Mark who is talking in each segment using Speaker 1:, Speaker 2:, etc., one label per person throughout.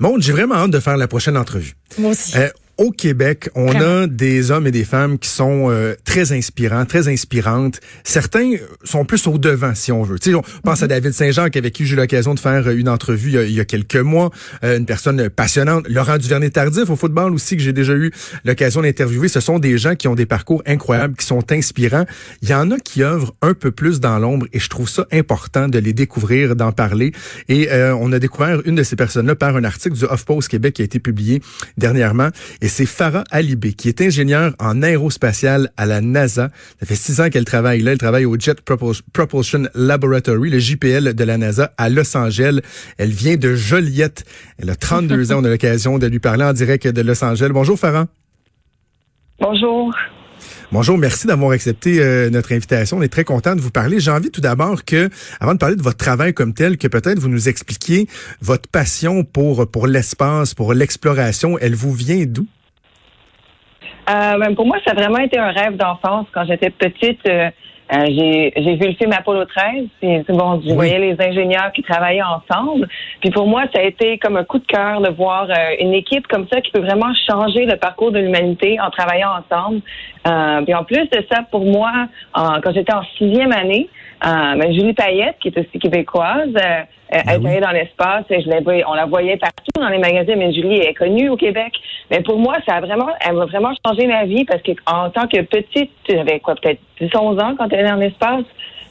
Speaker 1: Montre, j'ai vraiment hâte de faire la prochaine entrevue.
Speaker 2: Moi aussi.
Speaker 1: Euh, au Québec, on a des hommes et des femmes qui sont euh, très inspirants, très inspirantes. Certains sont plus au devant, si on veut. Tu sais, on pense à mhm. David Saint-Jean, avec qui j'ai eu l'occasion de faire une entrevue il y a, quelques mois. Euh, une personne passionnante. Laurent Duvernay-Tardif au football aussi, que j'ai déjà eu l'occasion d'interviewer. Ce sont des gens qui ont des parcours incroyables, qui sont inspirants. Il y en a qui œuvrent un peu plus dans l'ombre et je trouve ça important de les découvrir, d'en parler. Et euh, on a découvert une de ces personnes-là par un article du HuffPost Québec qui a été publié dernièrement. Et c'est Farah Alibé, qui est ingénieure en aérospatiale à la NASA. Ça fait six ans qu'elle travaille là. Elle travaille au Jet Propulsion Laboratory, le JPL de la NASA à Los Angeles. Elle vient de Joliette. Elle a 32 ans. On a l'occasion de lui parler en direct de Los Angeles. Bonjour Farah.
Speaker 3: Bonjour.
Speaker 1: Bonjour, merci d'avoir accepté euh, notre invitation. On est très content de vous parler. J'ai envie tout d'abord que, avant de parler de votre travail comme tel, que peut-être vous nous expliquiez votre passion pour pour l'espace, pour l'exploration. Elle vous vient d'où?
Speaker 3: Euh, ben, pour moi, ça a vraiment été un rêve d'enfance. Quand j'étais petite, euh, euh, j'ai, j'ai vu le film Apollo 13. Puis, bon, je voyais les ingénieurs qui travaillaient ensemble. Puis pour moi, ça a été comme un coup de cœur de voir une équipe comme ça qui peut vraiment changer le parcours de l'humanité en travaillant ensemble. puis en plus de ça, pour moi, quand j'étais en sixième année, ben, Julie Payette, qui est aussi québécoise, elle ben était dans l'espace. Je l'ai, on la voyait partout dans les magasins, mais Julie est connue au Québec. Mais pour moi, ça a vraiment, elle m'a vraiment changé ma vie parce que en tant que petite, j'avais quoi, peut-être 10, 11 ans quand elle est dans l'espace,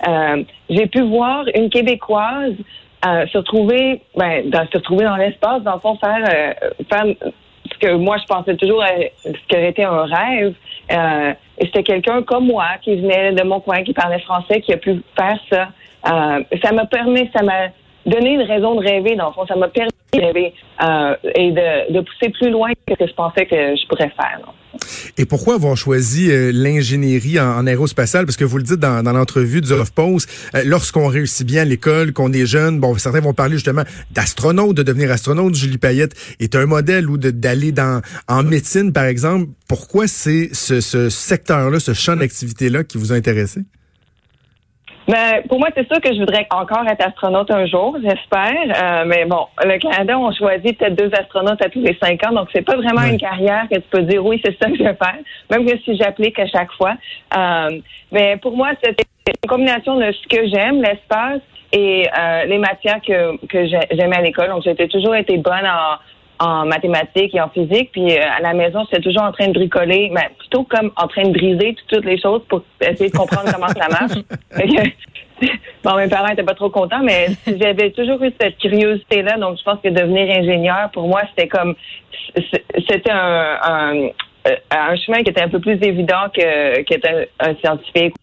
Speaker 3: euh, j'ai pu voir une Québécoise euh, se retrouver, ben, dans, se retrouver dans l'espace, dans le fond, faire, euh, faire ce que moi je pensais toujours ce qui aurait été un rêve. Euh, et c'était quelqu'un comme moi qui venait de mon coin, qui parlait français, qui a pu faire ça. Euh, ça m'a permis, ça m'a donné une raison de rêver, dans le fond. Ça m'a permis de rêver euh, et de, de, pousser plus loin que ce que je pensais que je pourrais faire.
Speaker 1: Et pourquoi avoir choisi euh, l'ingénierie en, aérospatiale? Parce que vous le dites dans, dans l'entrevue du Off-Post, euh, lorsqu'on réussit bien à l'école, qu'on est jeune, bon, certains vont parler justement d'astronaute, de devenir astronaute. Julie Payette est un modèle ou d'aller dans en médecine, par exemple. Pourquoi c'est ce, ce secteur-là, ce champ d'activité-là qui vous a intéressé?
Speaker 3: Ben, pour moi, c'est sûr que je voudrais encore être astronaute un jour, j'espère. Euh, mais bon, le Canada, on choisit peut-être deux astronautes à tous les cinq ans, donc c'est pas vraiment une carrière que tu peux dire oui, c'est ça que je vais faire, même que si j'applique à chaque fois. Euh, mais pour moi, c'est une combinaison de ce que j'aime, l'espace, et euh, les matières que, que j'aimais à l'école. Donc, j'ai toujours été bonne en en mathématiques et en physique. Puis euh, à la maison, j'étais toujours en train de bricoler, mais plutôt comme en train de briser toutes les choses pour essayer de comprendre comment ça marche. bon, mes parents étaient pas trop contents, mais j'avais toujours eu cette curiosité-là. Donc, je pense que devenir ingénieur, pour moi, c'était comme c'était un, un, euh, un, chemin qui était un peu plus évident que qu'être un scientifique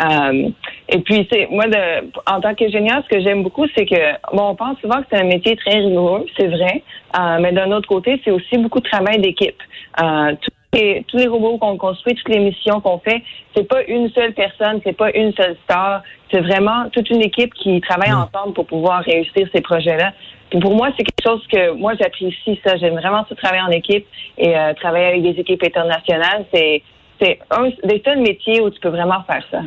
Speaker 3: euh, et puis, c'est moi, de, en tant qu'ingénieur, ce que j'aime beaucoup, c'est que, bon, on pense souvent que c'est un métier très rigoureux, c'est vrai, euh, mais d'un autre côté, c'est aussi beaucoup de travail d'équipe. Euh, tous, les, tous les robots qu'on construit, toutes les missions qu'on fait, c'est pas une seule personne, c'est pas une seule star, c'est vraiment toute une équipe qui travaille mm. ensemble pour pouvoir réussir ces projets-là. Puis pour moi, c'est quelque chose que moi j'apprécie ça. J'aime vraiment ce travail en équipe et euh, travailler avec des équipes internationales. C'est c'est un des seuls métiers où tu peux vraiment faire ça.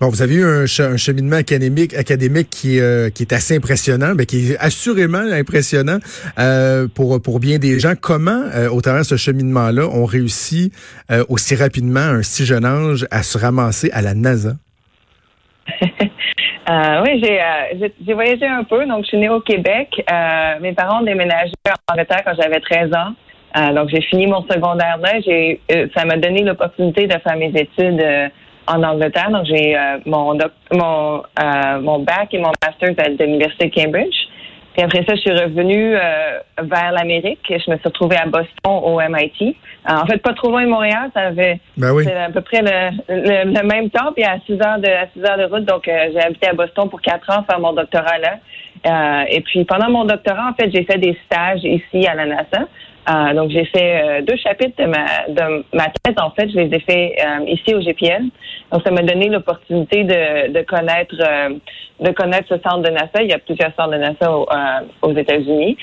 Speaker 1: Bon, vous avez eu un, cheminement académique, académique qui, euh, qui est assez impressionnant, mais qui est assurément impressionnant euh, pour, pour bien des gens. Comment, euh, au travers de ce cheminement-là, on réussit aussi rapidement, un si jeune âge, à se ramasser à la NASA?
Speaker 3: oui, j'ai voyagé un peu. Donc, je suis née au Québec. mes parents ont déménagé en Angleterre quand j'avais 13 ans. donc, j'ai fini mon secondaire là. ça m'a donné l'opportunité de faire mes études en Angleterre. Donc, j'ai euh, mon, mon, euh, mon bac et mon master à l'Université de Cambridge. Puis après ça, je suis revenue euh, vers l'Amérique. Je me suis retrouvée à Boston au MIT. en fait, pas trop loin de Montréal. Ça avait
Speaker 1: ben oui.
Speaker 3: à peu près le, le, même temps, puis à 6 heures de à 6 heures de route. Donc, j'ai habité à Boston pour quatre ans, faire mon doctorat là. et puis pendant mon doctorat, en fait, j'ai fait des stages ici à la NASA. Euh, donc, j'ai fait euh, deux chapitres de ma, de ma thèse. En fait, je les ai fait euh, ici au GPL. Donc, ça m'a donné l'opportunité de, de connaître de connaître ce centre de NASA. Il y a plusieurs centres de NASA aux États-Unis.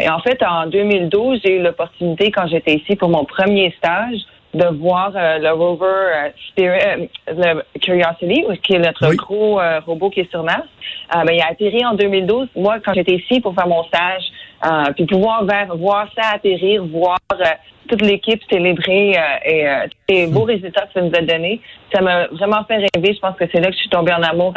Speaker 3: et en fait, en 2012, j'ai eu l'opportunité, quand j'étais ici pour mon premier stage, de voir le rover Spirit, le Curiosity, qui est notre gros robot qui est sur Mars. Ben, il a atterri en 2012. Moi, quand j'étais ici pour faire mon stage, puis pouvoir voir ça atterrir, voir toute l'équipe célébrer et les beaux résultats que ça nous a donné, ça m'a vraiment fait rêver. Je pense que c'est là que je suis tombée en amour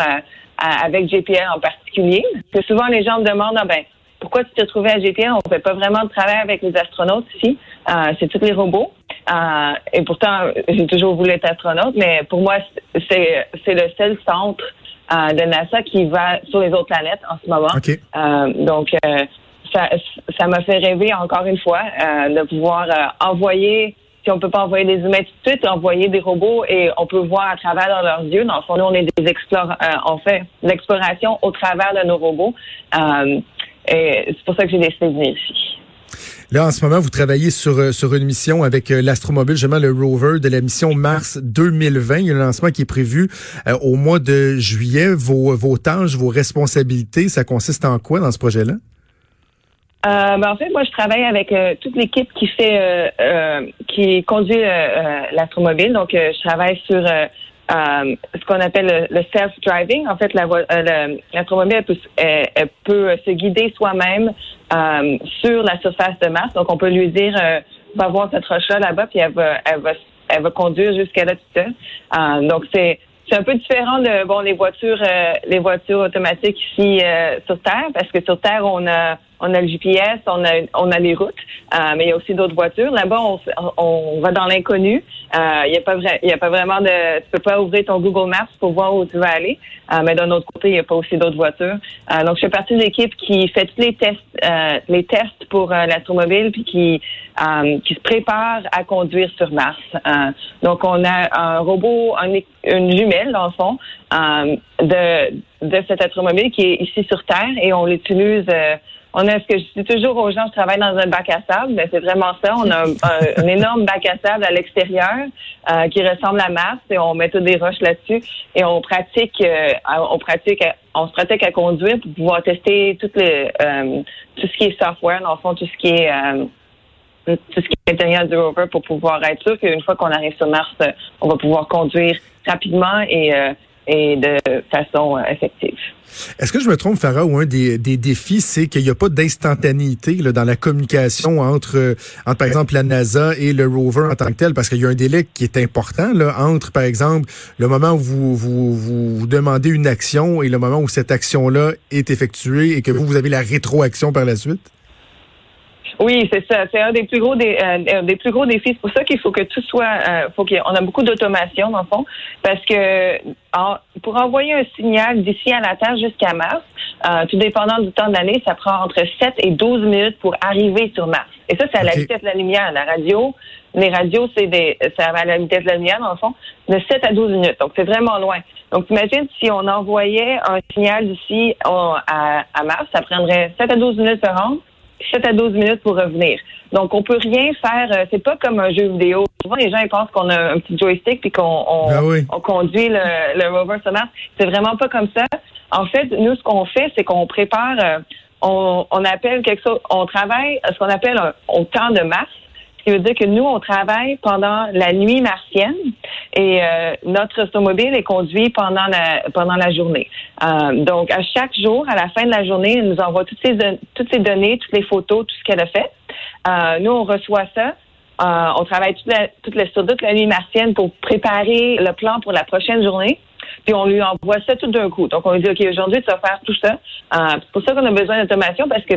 Speaker 3: avec JPL en particulier. Parce que souvent, les gens me demandent, ah, ben, pourquoi tu t'es trouvé à JPL? On ne fait pas vraiment de travail avec les astronautes ici. Euh, c'est tous les robots. Euh, et pourtant, j'ai toujours voulu être astronaute, mais pour moi, c'est, c'est le seul centre euh, de NASA qui va sur les autres planètes en ce moment. Euh, donc, ça, ça m'a fait rêver encore une fois de pouvoir envoyer si on peut pas envoyer des humains tout de suite, envoyer des robots et on peut voir à travers leurs yeux. Dans le fond, nous, on est des explore, on fait l'exploration au travers de nos robots. Et c'est pour ça que j'ai décidé de venir ici.
Speaker 1: Là, en ce moment, vous travaillez sur, euh, sur une mission avec euh, l'astromobile, justement le rover de la mission Mars 2020. Il y a un lancement qui est prévu euh, au mois de juillet. Vos, vos tâches, vos responsabilités, ça consiste en quoi dans ce projet-là?
Speaker 3: Ben, en fait, moi, je travaille avec toute l'équipe qui fait, qui conduit l'astromobile. Donc, je travaille sur euh, ce qu'on appelle le, self-driving. En fait, la euh, l'automobile peut, elle, peut se guider soi-même euh, sur la surface de Mars. Donc, on peut lui dire, euh, va voir cette roche-là là-bas, puis elle va, elle va, elle va conduire jusqu'à là tout seule. donc, c'est c'est un peu différent de bon les voitures les voitures automatiques ici sur Terre parce que sur Terre on a on a le GPS, on a, on a les routes, euh, mais il y a aussi d'autres voitures. Là-bas, on, on va dans l'inconnu. Euh, il n'y a pas vrai, y a pas vraiment de, tu peux pas ouvrir ton Google Maps pour voir où tu vas aller. Euh, mais d'un autre côté, il n'y a pas aussi d'autres voitures. donc, je fais partie de l'équipe qui fait tous les tests, les tests pour l'automobile, puis qui, qui se prépare à conduire sur Mars. donc, on a un robot, une jumelle dans le fond, de de cette automobile qui est ici sur Terre, et on l'utilise on a ce que je dis toujours aux gens, je travaille dans un bac à sable, mais c'est vraiment ça. On a un, énorme bac à sable à l'extérieur euh, qui ressemble à Mars et on met toutes des roches là-dessus et on pratique, euh, on pratique, on se pratique à conduire pour pouvoir tester tout le euh, tout ce qui est software, dans le fond, tout ce qui est tout ce qui est intérieur du rover pour pouvoir être sûr qu'une fois qu'on arrive sur Mars, on va pouvoir conduire rapidement et et de façon effective.
Speaker 1: Est-ce que je me trompe, Farah, ou un des, défis, c'est qu'il n'y a pas d'instantanéité dans la communication entre, entre, par exemple, la NASA et le rover en tant que tel, parce qu'il y a un délai qui est important là, entre, par exemple, le moment où vous, vous, vous demandez une action et le moment où cette action-là est effectuée et que vous, vous avez la rétroaction par la suite?
Speaker 3: Oui, c'est ça. C'est un des plus gros des, euh, des plus gros défis. C'est pour ça qu'il faut que tout soit, euh, faut qu'on a beaucoup d'automation dans le fond, parce que pour envoyer un signal d'ici à la Terre jusqu'à Mars, euh, tout dépendant du temps d'année, ça prend entre 7 et 12 minutes pour arriver sur Mars. Et ça, c'est à la vitesse de la lumière. La radio, les radios, c'est des, ça va à la vitesse de la lumière dans le fond, de 7 à 12 minutes. Donc c'est vraiment loin. Donc imagine si on envoyait un signal d'ici à, à Mars, ça prendrait 7 à 12 minutes par rendre 7 à 12 minutes pour revenir. Donc, on peut rien faire. Euh, c'est pas comme un jeu vidéo. Souvent, les gens ils pensent qu'on a un petit joystick puis qu'on on,
Speaker 1: ben
Speaker 3: on conduit le, le rover sur Mars. C'est vraiment pas comme ça. En fait, nous, ce qu'on fait, c'est qu'on prépare, euh, on, on, appelle quelque chose, on travaille ce qu'on appelle un, au temps de Mars qui veut dire que nous, on travaille pendant la nuit martienne et euh, notre automobile est conduit pendant la pendant la journée. Euh, donc, à chaque jour, à la fin de la journée, elle nous envoie toutes ces toutes ces données, toutes les photos, tout ce qu'elle a fait. Euh, nous, on reçoit ça. on travaille toute la, toute la, sur toute la nuit martienne pour préparer le plan pour la prochaine journée puis on lui envoie ça tout d'un coup. Donc, on lui dit, OK, aujourd'hui, tu vas faire tout ça. c'est pour ça qu'on a besoin d'automation, parce que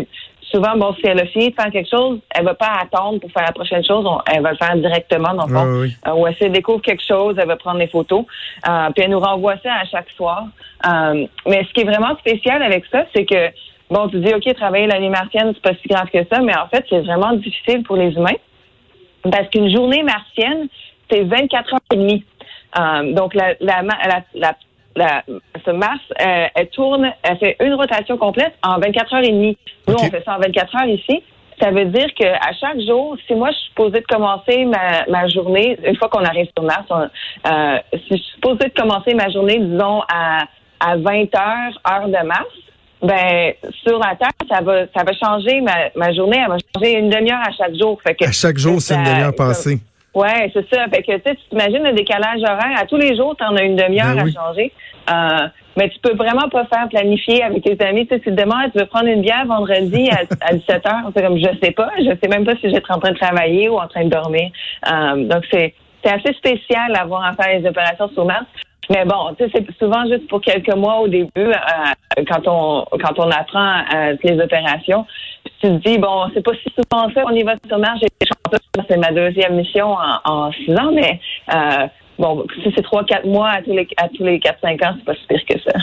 Speaker 3: souvent, bon, si elle a fini de faire quelque chose, elle va pas attendre pour faire la prochaine chose. elle va le faire directement, dans le fond. Euh, ou elle découvre quelque chose, elle va prendre des photos. Euh, puis elle nous renvoie ça à chaque soir. Euh, mais ce qui est vraiment spécial avec ça, c'est que, bon, tu dis, OK, travailler la nuit martienne, c'est pas si grave que ça, mais en fait, c'est vraiment difficile pour les humains. Parce qu'une journée martienne, c'est 24 heures et demie. donc, la, la, la, la la, ce Mars, euh, elle tourne, elle fait une rotation complète en 24 heures et demie. Nous, on fait ça en 24 heures ici. Ça veut dire que à chaque jour, si moi je suis supposée de commencer ma, ma journée, une fois qu'on arrive sur Mars, euh, si je suis supposée de commencer ma journée, disons, à, à 20 heures, heure de Mars, ben sur la Terre, ça va ça va changer ma, ma journée, elle va changer une demi-heure à chaque jour.
Speaker 1: Fait que, à chaque jour, c'est une demi-heure passée.
Speaker 3: Ouais, c'est ça. Fait que tu t'imagines le décalage horaire. À tous les jours, tu en as une demi-heure
Speaker 1: Ben
Speaker 3: à
Speaker 1: oui.
Speaker 3: changer. Euh, mais tu peux vraiment pas faire planifier avec tes amis. Tu sais, si demain tu veux prendre une bière vendredi à, à 17 h c'est comme je sais pas. Je sais même pas si être en train de travailler ou en train de dormir. Euh, donc c'est c'est assez spécial d'avoir à faire les opérations sur Mars. Mais bon, tu sais, c'est souvent juste pour quelques mois au début, euh, quand on quand on apprend euh, les opérations. Tu te dis bon, c'est pas si souvent ça qu'on y va été chanceuse, c'est ma deuxième mission en, six ans, mais euh, bon, si c'est trois quatre mois à tous les quatre cinq ans, c'est pas si pire que ça.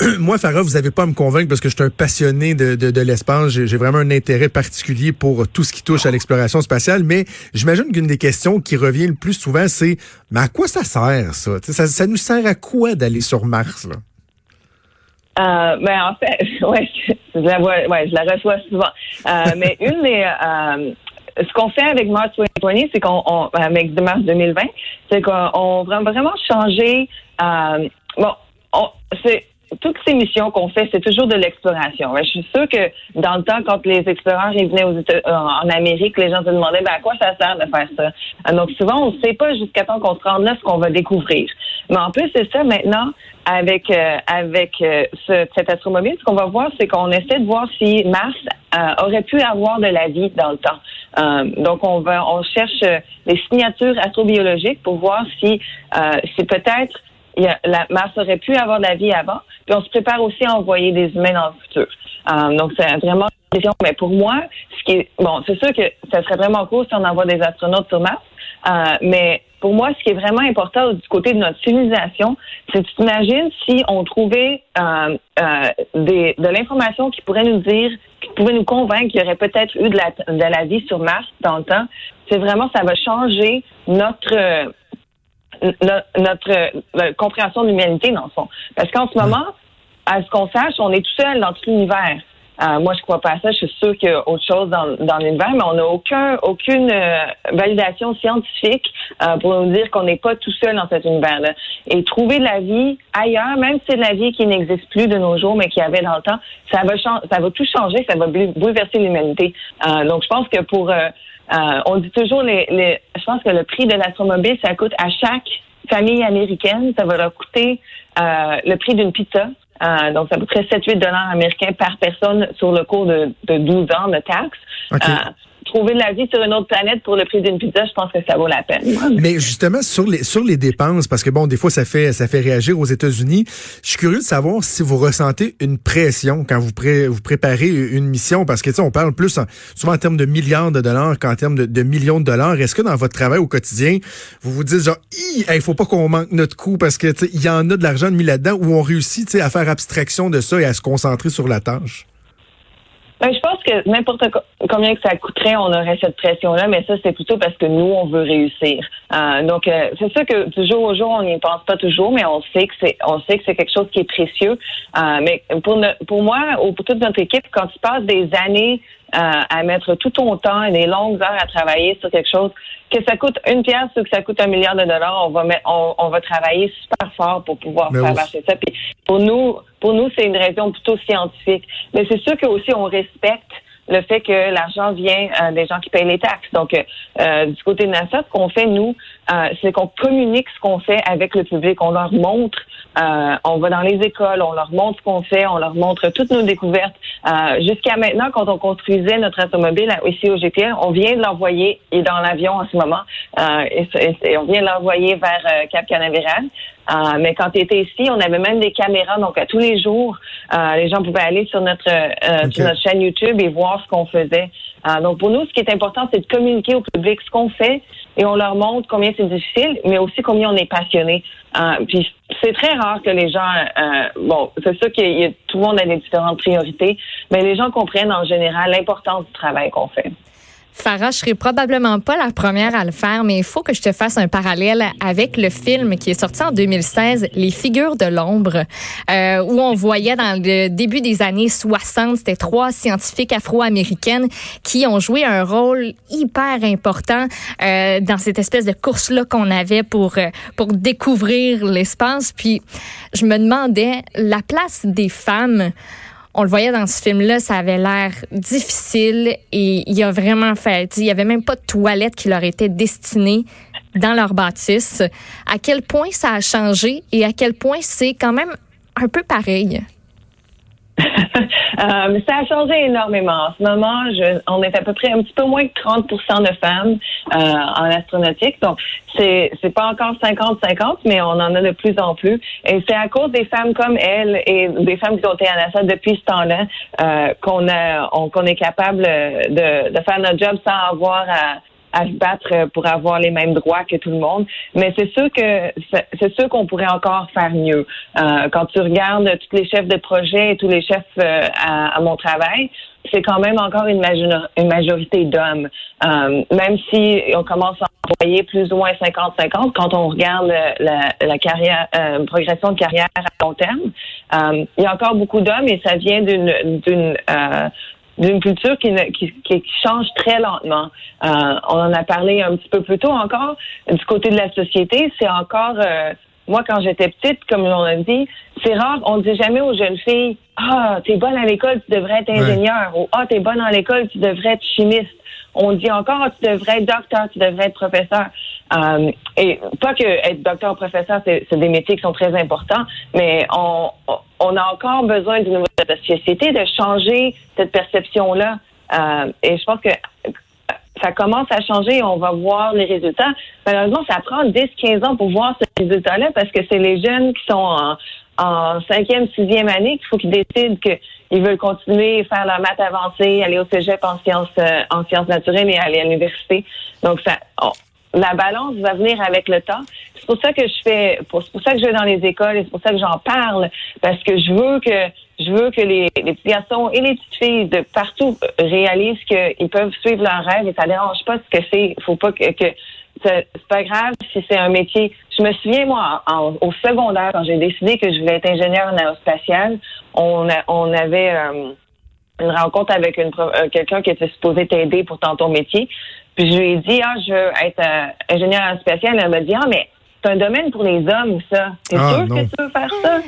Speaker 1: Moi, Farah, vous n'avez pas à me convaincre parce que je suis un passionné de, de, de l'espace. J'ai vraiment un intérêt particulier pour tout ce qui touche à l'exploration spatiale. Mais j'imagine qu'une des questions qui revient le plus souvent, c'est mais à quoi ça sert ça? Ça, ça nous sert à quoi d'aller sur Mars? Là?
Speaker 3: Euh, ben en fait, ouais, je la vois, ouais, je la reçois souvent. Euh, mais une des euh, ce qu'on fait avec Mars 2020, c'est qu'on on, avec de Mars 2020, c'est qu'on on va vraiment changer. Euh, bon, on, c'est toutes ces missions qu'on fait, c'est toujours de l'exploration. Je suis sûre que dans le temps, quand les exploreurs ils venaient aux euh, en Amérique, les gens se demandaient ben, à quoi ça sert de faire ça? Euh, Donc souvent, on ne sait pas jusqu'à temps qu'on se rende là ce qu'on va découvrir. Mais en plus, c'est ça maintenant avec euh, avec euh, ce, cet astromobile. Ce qu'on va voir, c'est qu'on essaie de voir si Mars euh, aurait pu avoir de la vie dans le temps. Euh, donc on va on cherche les signatures astrobiologiques pour voir si c'est peut-être la Mars aurait pu avoir de la vie avant. Puis on se prépare aussi à envoyer des humains dans le futur. Euh, donc c'est vraiment une question. Mais pour moi, ce qui est bon, c'est sûr que ça serait vraiment cool si on envoie des astronautes sur Mars. Euh, mais pour moi, ce qui est vraiment important du côté de notre civilisation, c'est tu t'imagines si on trouvait euh, euh, des, de l'information qui pourrait nous dire, qui pourrait nous convaincre qu'il y aurait peut-être eu de la, de la vie sur Mars dans le temps. C'est vraiment, ça va changer notre notre, notre euh, compréhension de l'humanité, dans le fond. Parce qu'en ce moment, à ce qu'on sache, on est tout seul dans tout l'univers. Euh, moi, je crois pas à ça. Je suis sûre qu'il y a autre chose dans, dans l'univers, mais on n'a aucun, aucune euh, validation scientifique euh, pour nous dire qu'on n'est pas tout seul dans cet univers-là. Et trouver de la vie ailleurs, même si c'est de la vie qui n'existe plus de nos jours, mais qui avait dans le temps, ça va, ça va tout changer, ça va bou- bouleverser l'humanité. Euh, donc, je pense que pour... euh, on dit toujours, les, les, je pense que le prix de l'astromobile, ça coûte à chaque famille américaine, ça va leur coûter euh, le prix d'une pizza. Euh, donc, ça coûterait 7-8 dollars américains par personne sur le cours de, de 12 ans de taxes. Trouver la vie sur une autre planète pour le prix d'une pizza, je pense que ça vaut la peine.
Speaker 1: Mais justement sur les sur les dépenses, parce que bon, des fois ça fait ça fait réagir aux États-Unis. Je suis curieux de savoir si vous ressentez une pression quand vous pré- vous préparez une mission, parce que tu sais, on parle plus en- souvent en termes de milliards de dollars qu'en termes de, millions de dollars. Est-ce que dans votre travail au quotidien, vous vous dites genre, il hey, faut pas qu'on manque notre coup parce que il y en a de l'argent mis là-dedans, où on réussit tu sais, à faire abstraction de ça et à se concentrer sur la tâche?
Speaker 3: Ben, je pense que n'importe co- combien que ça coûterait, on aurait cette pression-là, mais ça, c'est plutôt parce que nous, on veut réussir. Euh, donc, euh, c'est sûr que du jour au jour, on n'y pense pas toujours, mais on sait que c'est, on sait que c'est quelque chose qui est précieux. Euh, mais pour, ne- pour moi, ou pour toute notre équipe, quand tu passes des années euh, à mettre tout ton temps et des longues heures à travailler sur quelque chose, que ça coûte une pièce ou que ça coûte un milliard de dollars, on va mettre, on, on va travailler super fort pour pouvoir
Speaker 1: Mais
Speaker 3: faire marcher ça. Puis pour nous, pour nous, c'est une raison plutôt scientifique. Mais c'est sûr que aussi on respecte le fait que l'argent vient euh, des gens qui payent les taxes. Donc, euh, euh, du côté de NASA, ce qu'on fait, nous, euh, c'est qu'on communique ce qu'on fait avec le public. On leur montre, euh, on va dans les écoles, on leur montre ce qu'on fait, on leur montre toutes nos découvertes. Euh, Jusqu'à maintenant, quand on construisait notre automobile ici au GPL, on vient de l'envoyer, il est dans l'avion en ce moment, euh, et, et- on vient de l'envoyer vers euh, Cap Canaveral. Euh, mais quand tu étais ici, on avait même des caméras, donc à tous les jours, euh, les gens pouvaient aller sur notre euh, sur notre chaîne YouTube et voir ce qu'on faisait. Euh, donc pour nous, ce qui est important, c'est de communiquer au public ce qu'on fait et on leur montre combien c'est difficile, mais aussi combien on est passionné. Euh, puis c'est très rare que les gens, euh, bon, c'est sûr que tout le monde a des différentes priorités, mais les gens comprennent en général l'importance du travail qu'on fait.
Speaker 2: Farah, je probablement pas la première à le faire, mais il faut que je te fasse un parallèle avec le film qui est sorti en 2016, Les figures de l'ombre, euh, où on voyait dans le début des années 60, c'était trois scientifiques afro-américaines qui ont joué un rôle hyper important euh, dans cette espèce de course-là qu'on avait pour, euh, pour découvrir l'espace. Puis je me demandais la place des femmes on le voyait dans ce film-là, ça avait l'air difficile et il a vraiment fait, il y avait même pas de toilette qui leur était destinée dans leur bâtisse. À quel point ça a changé et à quel point c'est quand même un peu pareil?
Speaker 3: Euh, ça a changé énormément. En ce moment, on est à peu près un petit peu moins que 30 de femmes euh, en astronautique. Donc, c'est c'est pas encore 50-50, mais on en a de plus en plus. Et c'est à cause des femmes comme elle et des femmes qui ont été à NASA depuis ce temps-là euh, qu'on a qu'on est capable de, de faire notre job sans avoir à à se battre pour avoir les mêmes droits que tout le monde. Mais c'est sûr que c'est sûr qu'on pourrait encore faire mieux. Euh, quand tu regardes tous les chefs de projet et tous les chefs euh, à, mon travail, c'est quand même encore une, majorité d'hommes. Euh, même si on commence à envoyer plus ou moins 50-50, quand on regarde la, la carrière, euh, progression de carrière à long terme, euh, il y a encore beaucoup d'hommes et ça vient d'une d'une culture qui, qui, qui, change très lentement. Euh, on en a parlé un petit peu plus tôt encore. Du côté de la société, c'est encore... Euh, moi, quand j'étais petite, comme on a dit, c'est rare, on ne dit jamais aux jeunes filles Ah, t'es bonne à l'école, tu devrais être ingénieur. Ou Ah, t'es bonne à l'école, tu devrais être chimiste on dit encore tu devrais être docteur, tu devrais être professeur. Euh, et pas que être docteur ou professeur, c'est des métiers qui sont très importants, mais on, on a encore besoin d'une nouvelle société de changer cette perception-là. Euh, et je pense que ça commence à changer on va voir les résultats. Malheureusement, ça prend 10-15 ans pour voir ce résultat-là parce que c'est les jeunes qui sont en, en cinquième, sixième année qu'il faut qu'ils décident qu'ils veulent continuer, faire leur maths avancée, aller au cégep en sciences, euh, en sciences naturelles et aller à l'université. Donc, ça, la balance va venir avec le temps. C'est pour ça que je fais, c'est pour ça que je vais dans les écoles et c'est pour ça que j'en parle parce que je veux que je veux que les, les, petits garçons et les petites filles de partout réalisent qu'ils peuvent suivre leurs rêves et ça dérange pas ce que c'est. Faut pas que, que c'est pas grave si c'est un métier. Je me souviens, moi, au secondaire, quand j'ai décidé que je voulais être ingénieur en aérospatiale, on, on avait euh, une rencontre avec une euh, quelqu'un qui était supposé t'aider pour ton métier. Puis je lui ai dit, ah, je veux être euh, ingénieur aérospatial. Elle m'a dit, ah, mais c'est un domaine pour les hommes, ça. T'es ah, sûr que tu veux faire ça?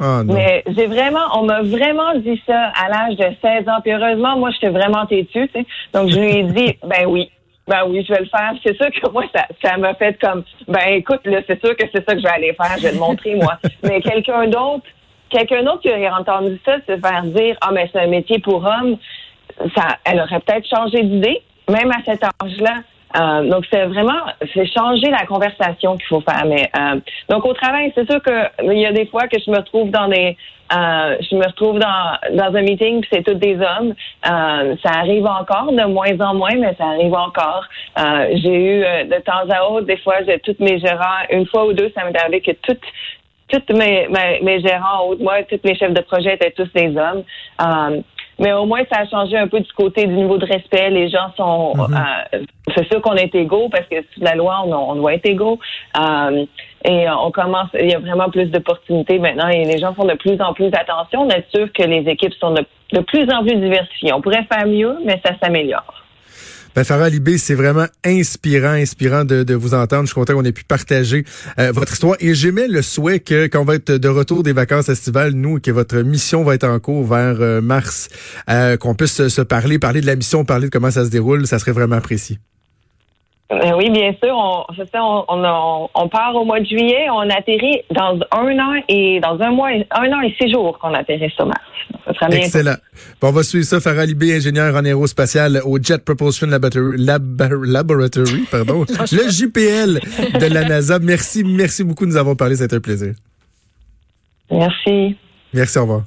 Speaker 3: Ah, mais j'ai vraiment, on m'a vraiment dit ça à l'âge de 16 ans. Puis heureusement, moi, j'étais vraiment têtue, tu sais. Donc, je lui ai dit, ben oui, ben oui, je vais le faire. C'est sûr que moi, ça, ça m'a fait comme, ben écoute, là, c'est sûr que c'est ça que je vais aller faire. Je vais le montrer, moi. mais quelqu'un d'autre, quelqu'un d'autre qui aurait entendu ça, se faire dire, ah, mais c'est un métier pour hommes, ça, elle aurait peut-être changé d'idée, même à cet âge-là. Euh, donc c'est vraiment c'est changer la conversation qu'il faut faire. Mais euh, donc au travail, c'est sûr que il y a des fois que je me retrouve dans des euh, je me retrouve dans, dans un meeting puis c'est tous des hommes. Ça arrive encore de moins en moins, mais ça arrive encore. J'ai eu de temps à autre, des fois, j'ai toutes mes gérants, une fois ou deux, ça m'est arrivé que toutes toutes mes, mes, mes gérants de moi, tous mes chefs de projet étaient tous des hommes. Mais au moins, ça a changé un peu du côté du niveau de respect. Les gens sont... Mhm. Euh, c'est sûr qu'on est égaux parce que sous la loi, on, doit être égaux. Euh, et on commence... Il y a vraiment plus d'opportunités maintenant et les gens font de plus en plus attention. On est sûr que les équipes sont de, de plus en plus diversifiées. On pourrait faire mieux, mais ça s'améliore.
Speaker 1: Ben, Farah Libé, c'est vraiment inspirant, inspirant de, vous entendre. Je suis content qu'on ait pu partager euh, votre histoire. Et j'aimais le souhait que quand on va être de retour des vacances estivales, nous, que votre mission va être en cours vers euh, mars, euh, qu'on puisse se parler, parler de la mission, parler de comment ça se déroule, ça serait vraiment apprécié.
Speaker 3: Euh, oui, bien sûr. On, on, on, part au mois de juillet. On atterrit dans un an et dans un mois, un an et six jours qu'on atterrit sur Mars. Ça sera
Speaker 1: Excellent. Bon, on va suivre ça. Farah Libé, ingénieur en aérospatial au Jet Propulsion Laboratory, pardon, le JPL de la NASA. Merci, merci beaucoup de nous avoir parlé. C'était un plaisir.
Speaker 3: Merci.
Speaker 1: Merci, au revoir.